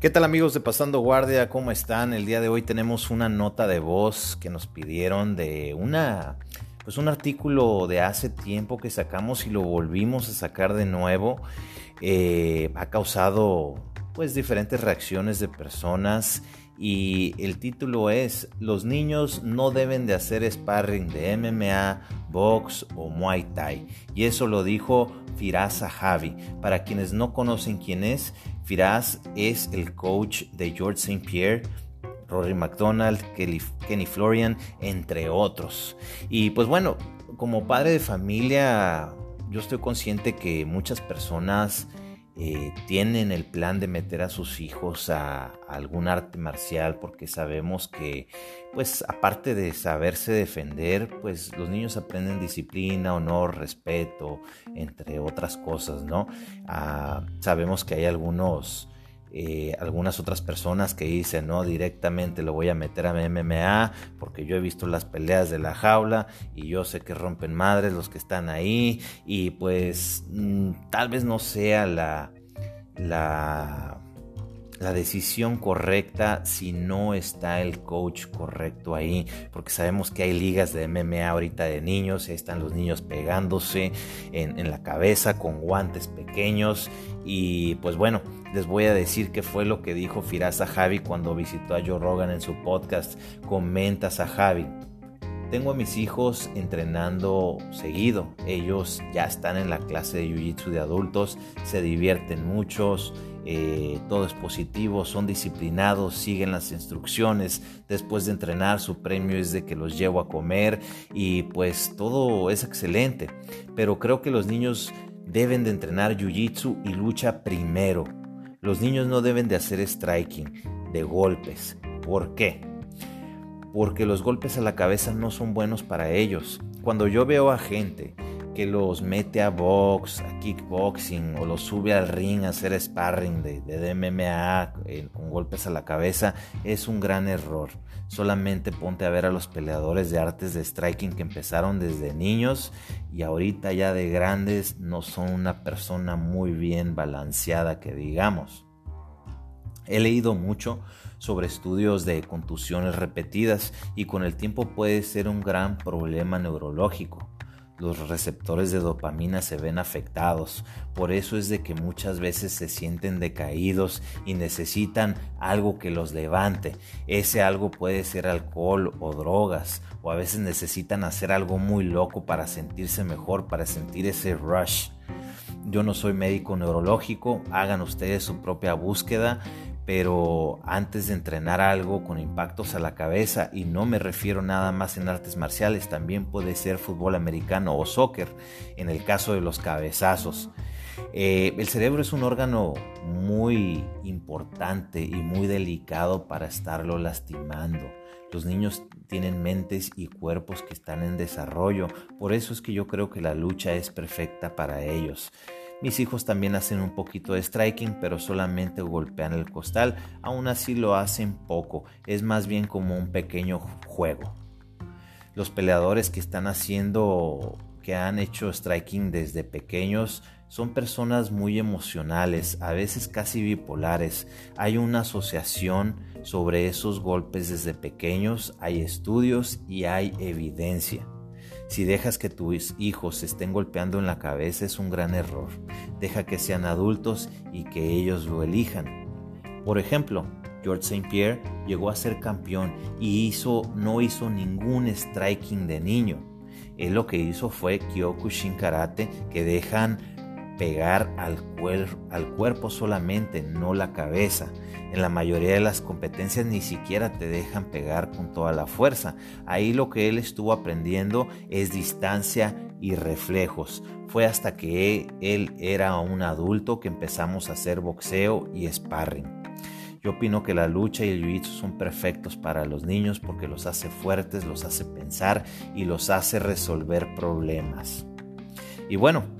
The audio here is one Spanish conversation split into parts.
¿Qué tal amigos de Pasando Guardia? ¿Cómo están? El día de hoy tenemos una nota de voz que nos pidieron de una pues un artículo de hace tiempo que sacamos y lo volvimos a sacar de nuevo. Eh, ha causado pues diferentes reacciones de personas y el título es Los niños no deben de hacer sparring de MMA, box o muay thai. Y eso lo dijo Firaz Javi. Para quienes no conocen quién es, Firaz es el coach de George St. Pierre, Rory McDonald, Kenny Florian, entre otros. Y pues bueno, como padre de familia, yo estoy consciente que muchas personas eh, tienen el plan de meter a sus hijos a, algún arte marcial porque sabemos que pues aparte de saberse defender pues los niños aprenden disciplina, honor, respeto entre otras cosas, ¿no? Ah, sabemos que hay algunos eh, algunas otras personas que dicen, no, directamente lo voy a meter a MMA porque yo he visto las peleas de la jaula y yo sé que rompen madres los que están ahí y pues mm, tal vez no sea la, la decisión correcta si no está el coach correcto ahí, porque sabemos que hay ligas de MMA ahorita de niños, ahí están los niños pegándose en, la cabeza con guantes pequeños y pues bueno, les voy a decir qué fue lo que dijo Firaz Javi cuando visitó a Joe Rogan en su podcast. Comentas a Javi. Tengo a mis hijos entrenando seguido. Ellos ya están en la clase de Jiu-Jitsu de adultos, se divierten muchos, eh, todo es positivo, son disciplinados, siguen las instrucciones. Después de entrenar, su premio es de que los llevo a comer y pues todo es excelente. Pero creo que los niños deben de entrenar Jiu-Jitsu y lucha primero. Los niños no deben de hacer striking, de golpes. ¿Por qué? porque los golpes a la cabeza no son buenos para ellos. Cuando yo veo a gente que los mete a box, a kickboxing o los sube al ring a hacer sparring de, de MMA eh, con golpes a la cabeza, es un gran error. Solamente ponte a ver a los peleadores de artes de striking que empezaron desde niños y ahorita ya de grandes no son una persona muy bien balanceada que digamos. He leído mucho sobre estudios de contusiones repetidas y con el tiempo puede ser un gran problema neurológico. Los receptores de dopamina se ven afectados, por eso es de que muchas veces se sienten decaídos y necesitan algo que los levante. Ese algo puede ser alcohol o drogas, o a veces necesitan hacer algo muy loco para sentirse mejor, para sentir ese rush. Yo no soy médico neurológico, hagan ustedes su propia búsqueda, pero antes de entrenar algo con impactos a la cabeza, y no me refiero nada más en artes marciales, también puede ser fútbol americano o soccer, en el caso de los cabezazos. Eh, el cerebro es un órgano muy importante y muy delicado para estarlo lastimando. Los niños tienen mentes y cuerpos que están en desarrollo, por eso es que yo creo que la lucha es perfecta para ellos. Mis hijos también hacen un poquito de striking, pero solamente golpean el costal. Aún así lo hacen poco. Es más bien como un pequeño juego. Los peleadores que están haciendo, que han hecho striking desde pequeños, son personas muy emocionales, a veces casi bipolares. Hay una asociación sobre esos golpes desde pequeños, hay estudios y hay evidencia. Si dejas que tus hijos se estén golpeando en la cabeza es un gran error. Deja que sean adultos y que ellos lo elijan. Por ejemplo, George St. Pierre llegó a ser campeón y hizo, no hizo ningún striking de niño. Él lo que hizo fue Kyokushin Karate que dejan pegar al, cuerpo solamente, no la cabeza. En la mayoría de las competencias ni siquiera te dejan pegar con toda la fuerza. Ahí lo que él estuvo aprendiendo es distancia y reflejos. Fue hasta que él era un adulto que empezamos a hacer boxeo y sparring. Yo opino que la lucha y el jiu son perfectos para los niños porque los hace fuertes, los hace pensar y los hace resolver problemas. Y bueno,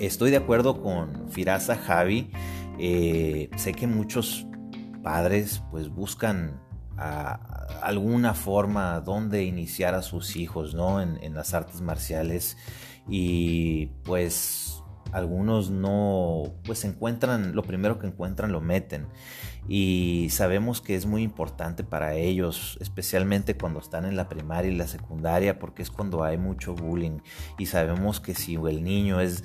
estoy de acuerdo con Firasa Javi. Eh, sé que muchos padres pues buscan alguna forma donde iniciar a sus hijos ¿no? en, las artes marciales y pues algunos no, pues encuentran, lo primero que encuentran lo meten. Y sabemos que es muy importante para ellos, especialmente cuando están en la primaria y la secundaria, porque es cuando hay mucho bullying. Y sabemos que si el niño es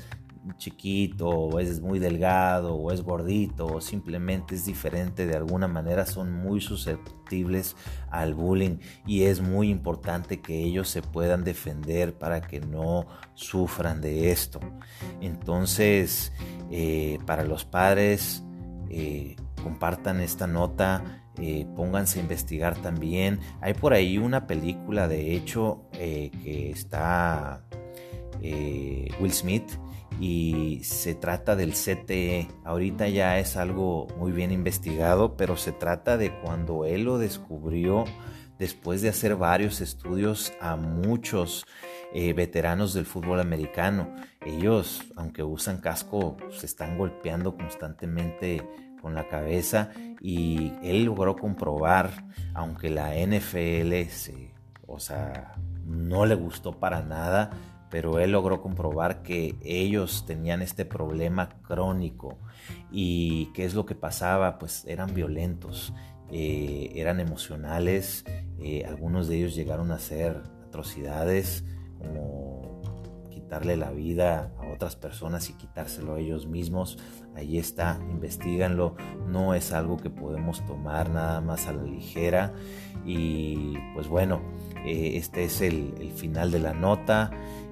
chiquito o es muy delgado o es gordito o simplemente es diferente de alguna manera son muy susceptibles al bullying. Y es muy importante que ellos se puedan defender para que no sufran de esto. Entonces eh, para los padres eh, compartan esta nota eh, pónganse a investigar también. Hay por ahí una película de hecho que está Will Smith y se trata del CTE. Ahorita ya es algo muy bien investigado, pero se trata de cuando él lo descubrió después de hacer varios estudios a muchos eh, veteranos del fútbol americano. Ellos, aunque usan casco, se están golpeando constantemente con la cabeza y él logró comprobar, aunque la NFL se, o sea, no le gustó para nada, pero él logró comprobar que ellos tenían este problema crónico y qué es lo que pasaba, pues eran violentos, eh, eran emocionales, eh, algunos de ellos llegaron a hacer atrocidades quitarle la vida a otras personas y quitárselo a ellos mismos. Ahí está, investiganlo. No es algo que podemos tomar nada más a la ligera. Y pues bueno, eh, este es el, final de la nota.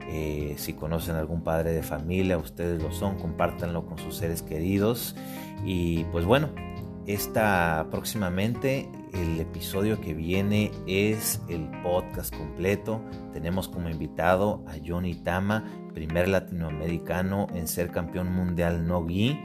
Eh, si conocen algún padre de familia, ustedes lo son, compártanlo con sus seres queridos. Y pues bueno, esta próximamente el episodio que viene es el podcast completo. Tenemos como invitado a Johnny Tama, primer latinoamericano en ser campeón mundial no gi.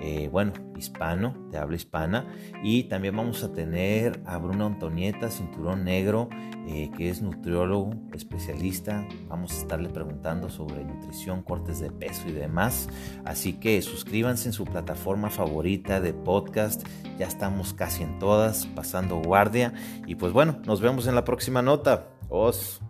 Eh, bueno, hispano, de habla hispana. Y también vamos a tener a Bruno Antonieta, cinturón negro, eh, que es nutriólogo, especialista. Vamos a estarle preguntando sobre nutrición, cortes de peso y demás. Así que suscríbanse en su plataforma favorita de podcast. Ya estamos casi en todas, pasando guardia. Y pues bueno, nos vemos en la próxima nota. Os.